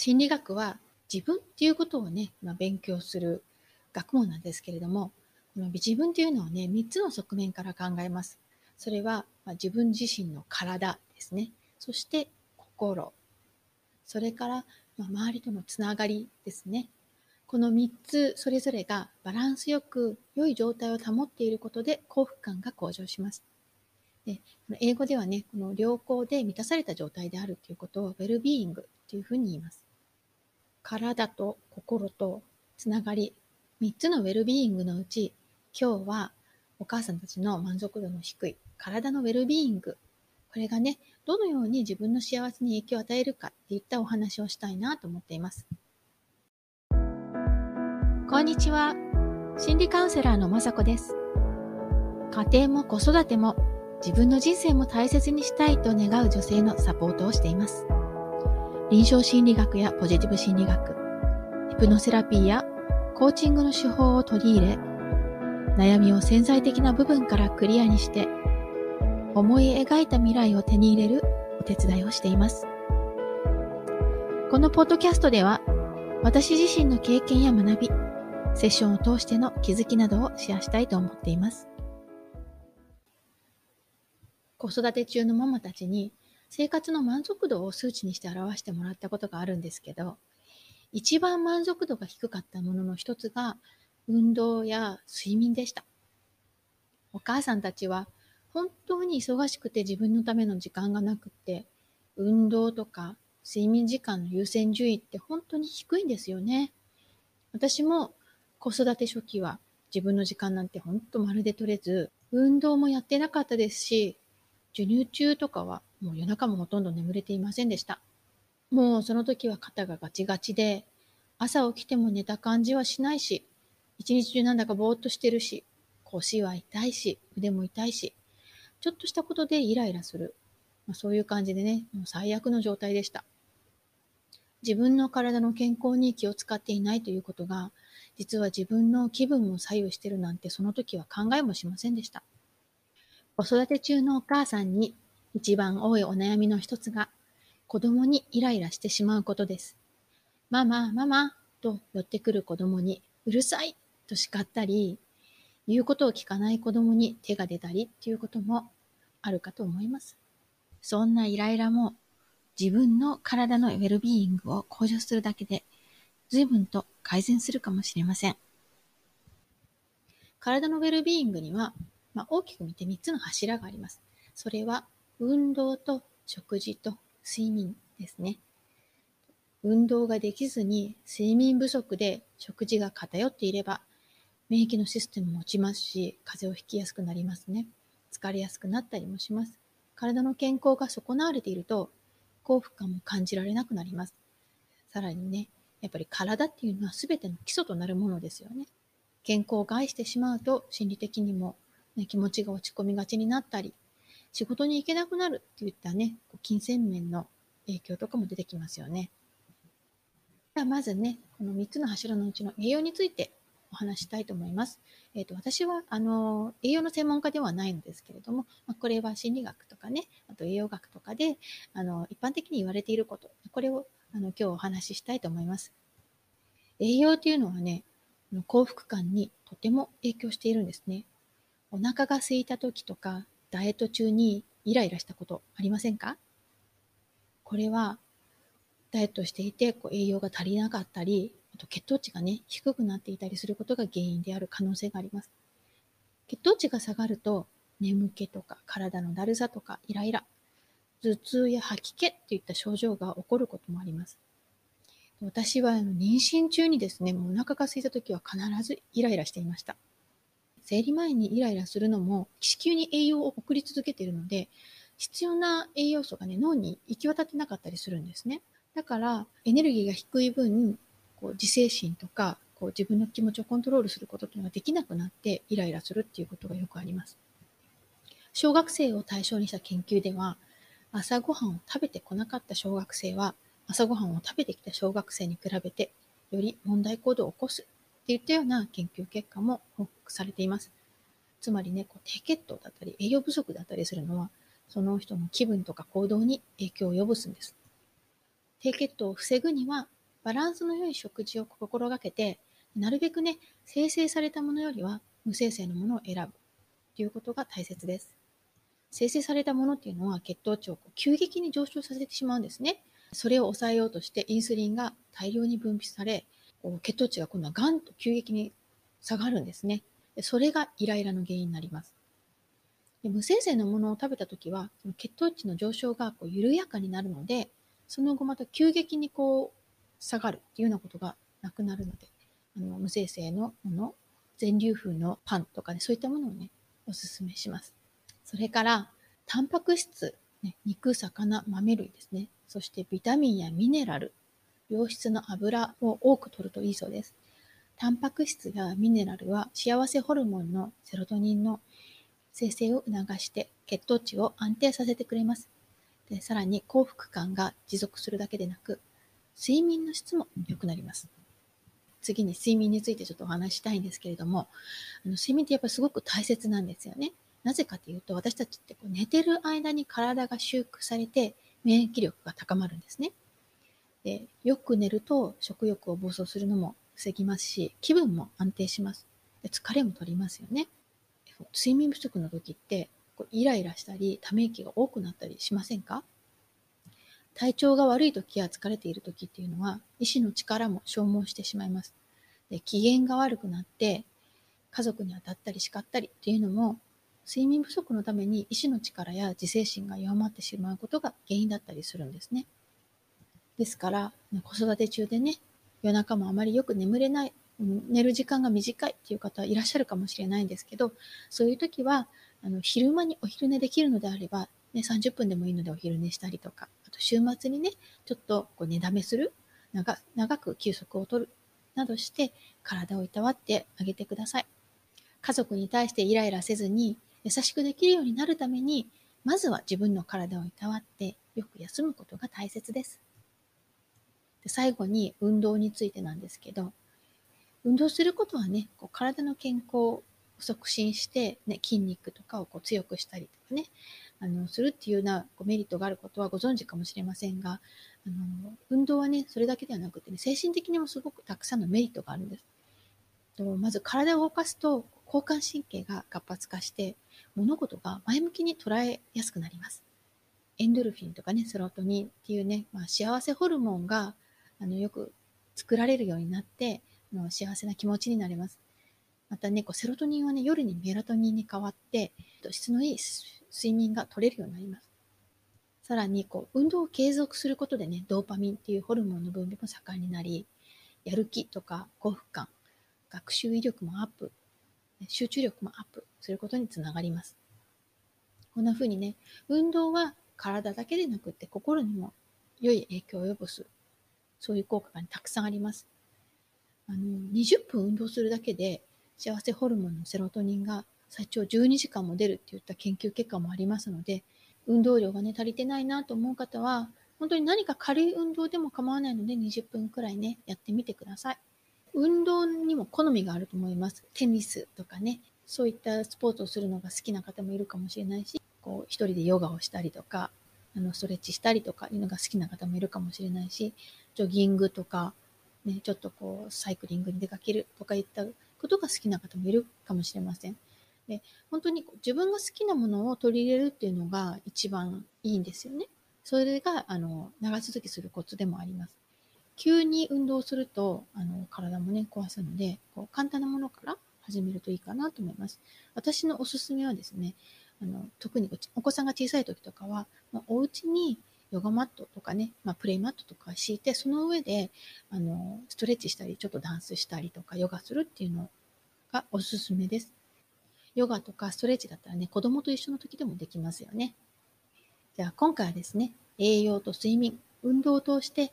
心理学は自分っていうことをね、まあ、勉強する学問なんですけれども、この自分というのはね、3つの側面から考えます。それは、まあ、自分自身の体ですね。そして心。それから、まあ、周りとのつながりですね。この3つそれぞれがバランスよく良い状態を保っていることで幸福感が向上します。で英語ではね、この良好で満たされた状態であるということをウェルビーイングというふうに言います。体と心とつながり、3つのウェルビーイングのうち、今日はお母さんたちの満足度の低い体のウェルビーイング、これがね、どのように自分の幸せに影響を与えるかっていったお話をしたいなと思っています。こんにちは。心理カウンセラーのまさこです。家庭も子育ても自分の人生も大切にしたいと願う女性のサポートをしています。臨床心理学やポジティブ心理学、ヒプノセラピーやコーチングの手法を取り入れ、悩みを潜在的な部分からクリアにして、思い描いた未来を手に入れるお手伝いをしています。このポッドキャストでは、私自身の経験や学び、セッションを通しての気づきなどをシェアしたいと思っています。子育て中のママたちに生活の満足度を数値にして表してもらったことがあるんですけど、一番満足度が低かったものの一つが運動や睡眠でした。お母さんたちは本当に忙しくて自分のための時間がなくって、運動とか睡眠時間の優先順位って本当に低いんですよね。私も子育て初期は自分の時間なんてほんとまるで取れず、運動もやってなかったですし、授乳中とかはもう夜中もほとんど眠れていませんでした。もうその時は肩がガチガチで、朝起きても寝た感じはしないし、一日中なんだかぼーっとしてるし、腰は痛いし、腕も痛いし、ちょっとしたことでイライラする。まあ、そういう感じでね、もう最悪の状態でした。自分の体の健康に気を使っていないということが、実は自分の気分も左右してるなんてその時は考えもしませんでした。子育て中のお母さんに一番多いお悩みの一つが子供にイライラしてしまうことです。ママ、ママと寄ってくる子供にうるさいと叱ったり、言うことを聞かない子供に手が出たりっていうこともあるかと思います。そんなイライラも自分の体のウェルビーイングを向上するだけで随分と改善するかもしれません。体のウェルビーイングには、まあ、大きく見て3つの柱があります。それは、運動と食事と睡眠ですね。運動ができずに睡眠不足で食事が偏っていれば、免疫のシステムも落ちますし、風邪をひきやすくなりますね。疲れやすくなったりもします。体の健康が損なわれていると、幸福感も感じられなくなります。さらにね、やっぱり体っていうのは全ての基礎となるものですよね。健康を害してしまうと心理的にも、ね、気持ちが落ち込みがちになったり、仕事に行けなくなるっていったね、金銭面の影響とかも出てきますよね。ではまずね、この3つの柱のうちの栄養についてお話したいと思います。えっ、ー、と、私は、あの、栄養の専門家ではないんですけれども、まあ、これは心理学とかね、あと栄養学とかで、あの、一般的に言われていること、これをあの今日お話ししたいと思います。栄養っていうのはね、幸福感にとても影響しているんですね。お腹が空いた時とか、ダイエット中にイライラしたことありませんか？これは、ダイエットしていてこう栄養が足りなかったり、あと血糖値がね、低くなっていたりすることが原因である可能性があります。血糖値が下がると、眠気とか体のだるさとかイライラ、頭痛や吐き気っていった症状が起こることもあります。私は妊娠中にですね、もうお腹が空いた時は必ずイライラしていました。生理前にイライラするのも子宮に栄養を送り続けているので、必要な栄養素がね、脳に行き渡ってなかったりするんですね。だから、エネルギーが低い分、こう自制心とか、こう自分の気持ちをコントロールすることっていうのができなくなってイライラするっていうことがよくあります。小学生を対象にした研究では、朝ごはんを食べてこなかった小学生は、朝ごはんを食べてきた小学生に比べて、より問題行動を起こすっていったような研究結果も報告されています。つまりね、こう低血糖だったり栄養不足だったりするのは、その人の気分とか行動に影響を及ぼすんです。低血糖を防ぐには、バランスの良い食事を心がけて、なるべくね、生成されたものよりは無生成のものを選ぶということが大切です。生成されたものっていうのは血糖値を急激に上昇させてしまうんですね。それを抑えようとしてインスリンが大量に分泌され、血糖値が今度はガンと急激に下がるんですね。それがイライラの原因になります。で無生成のものを食べたときは、血糖値の上昇がこう緩やかになるので、その後また急激にこう下がるっていうようなことがなくなるので、あの無生成のもの、全粒粉のパンとかね、そういったものをね、おすすめします。それから、タンパク質、ね、肉、魚、豆類ですね。そしてビタミンやミネラル、良質の油を多く摂るといいそうです。タンパク質やミネラルは幸せホルモンのセロトニンの生成を促して血糖値を安定させてくれます。でさらに幸福感が持続するだけでなく、睡眠の質も良くなります。次に睡眠についてちょっとお話したいんですけれども、あの睡眠ってやっぱりすごく大切なんですよね。なぜかというと、私たちってこう寝てる間に体が修復されて免疫力が高まるんですね。でよく寝ると食欲を暴走するのも防ぎますし、気分も安定します。で疲れも取りますよね。睡眠不足の時ってこうイライラしたり、ため息が多くなったりしませんか？体調が悪い時や疲れている時っていうのは、意志の力も消耗してしまいます。で機嫌が悪くなって、家族に当たったり叱ったりっていうのも、睡眠不足のために意志の力や自制心が弱まってしまうことが原因だったりするんですね。ですから、子育て中でね、夜中もあまりよく眠れない、寝る時間が短いっていう方はいらっしゃるかもしれないんですけど、そういう時は、あの昼間にお昼寝できるのであれば、ね、30分でもいいのでお昼寝したりとか、あと週末にね、ちょっとこう寝だめする長、長く休息をとるなどして体をいたわってあげてください。家族に対してイライラせずに優しくできるようになるために、まずは自分の体をいたわってよく休むことが大切です。で最後に運動についてなんですけど、運動することはね、こう体の健康を促進して、ね、筋肉とかをこう強くしたりとかね、あの、するっていうようなこうメリットがあることはご存知かもしれませんが、あの、運動はね、それだけではなくてね、精神的にもすごくたくさんのメリットがあるんです。とまず体を動かすと、交感神経が活発化して、物事が前向きに捉えやすくなります。エンドルフィンとかね、セロトニンっていうね、まあ、幸せホルモンが、あの、よく作られるようになって、あの幸せな気持ちになれます。またね、こうセロトニンはね、夜にメラトニンに変わって、質のいい睡眠が取れるようになります。さらに、こう、運動を継続することでね、ドーパミンっていうホルモンの分泌も盛んになり、やる気とか幸福感、学習威力もアップ、集中力もアップすることにつながります。こんな風にね、運動は体だけでなくって心にも良い影響を及ぼす、そういう効果が、ね、たくさんあります。あの、20分運動するだけで幸せホルモンのセロトニンが最長12時間も出るっていった研究結果もありますので、運動量がね、足りてないなと思う方は、本当に何か軽い運動でも構わないので20分くらいね、やってみてください。運動にも好みがあると思います。テニスとかね、そういったスポーツをするのが好きな方もいるかもしれないし、こう一人でヨガをしたりとか、あのストレッチしたりとかいうのが好きな方もいるかもしれないし、ジョギングとか、ね、ちょっとこうサイクリングに出かけるとかいったことが好きな方もいるかもしれません。で本当に自分が好きなものを取り入れるっていうのが一番いいんですよね。それがあの長続きするコツでもあります。急に運動するとあの体もね壊すのでこう簡単なものから始めるといいかなと思います。私のおすすめはですねあの特にお子さんが小さい時とかは、まあ、お家にヨガマットとかね、まあ、プレイマットとか敷いて、その上で、あの、ストレッチしたり、ちょっとダンスしたりとか、ヨガするっていうのがおすすめです。ヨガとかストレッチだったらね、子供と一緒の時でもできますよね。じゃあ今回はですね、栄養と睡眠、運動を通して、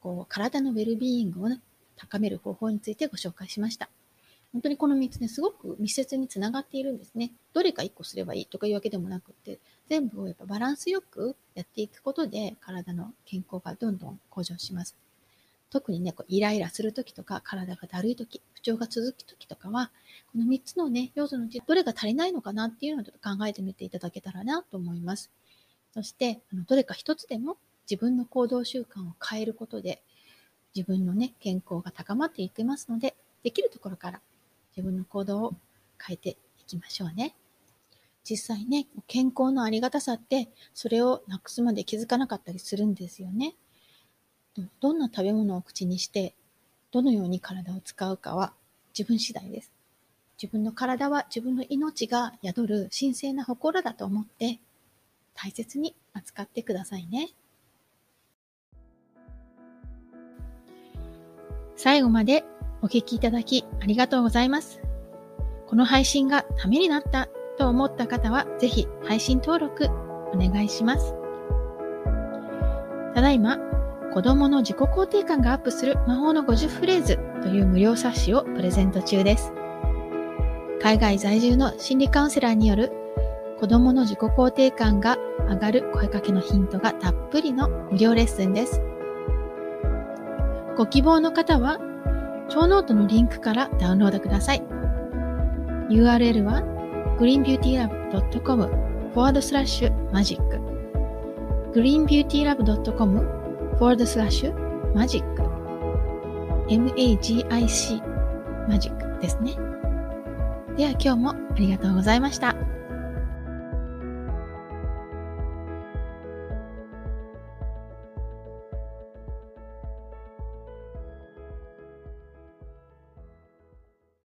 こう、体のウェルビーイングを、ね、高める方法についてご紹介しました。本当にこの3つね、すごく密接につながっているんですね。どれか1個すればいいとかいうわけでもなくて、全部をやっぱバランスよくやっていくことで体の健康がどんどん向上します。特にね、こうイライラするときとか、体がだるいとき、不調が続くときとかは、この3つのね、要素のうちどれが足りないのかなっていうのをちょっと考えてみていただけたらなと思います。そして、あのどれか1つでも自分の行動習慣を変えることで、自分のね、健康が高まっていきますので、できるところから自分の行動を変えていきましょうね。実際ね、健康のありがたさって、それをなくすまで気づかなかったりするんですよね。どんな食べ物を口にして、どのように体を使うかは自分次第です。自分の体は自分の命が宿る神聖な心だと思って大切に扱ってくださいね。最後までお聴きいただきありがとうございます。この配信がためになったと思った方は、ぜひ配信登録お願いします。ただいま、子供の自己肯定感がアップする魔法の50フレーズという無料冊子をプレゼント中です。海外在住の心理カウンセラーによる子供の自己肯定感が上がる声かけのヒントがたっぷりの無料レッスンです。ご希望の方は、 show note のリンクからダウンロードください。URL は greenbeautylab.com forward slash magic greenbeautylab.com forward slash magic magic マジックですね。では今日もありがとうございました。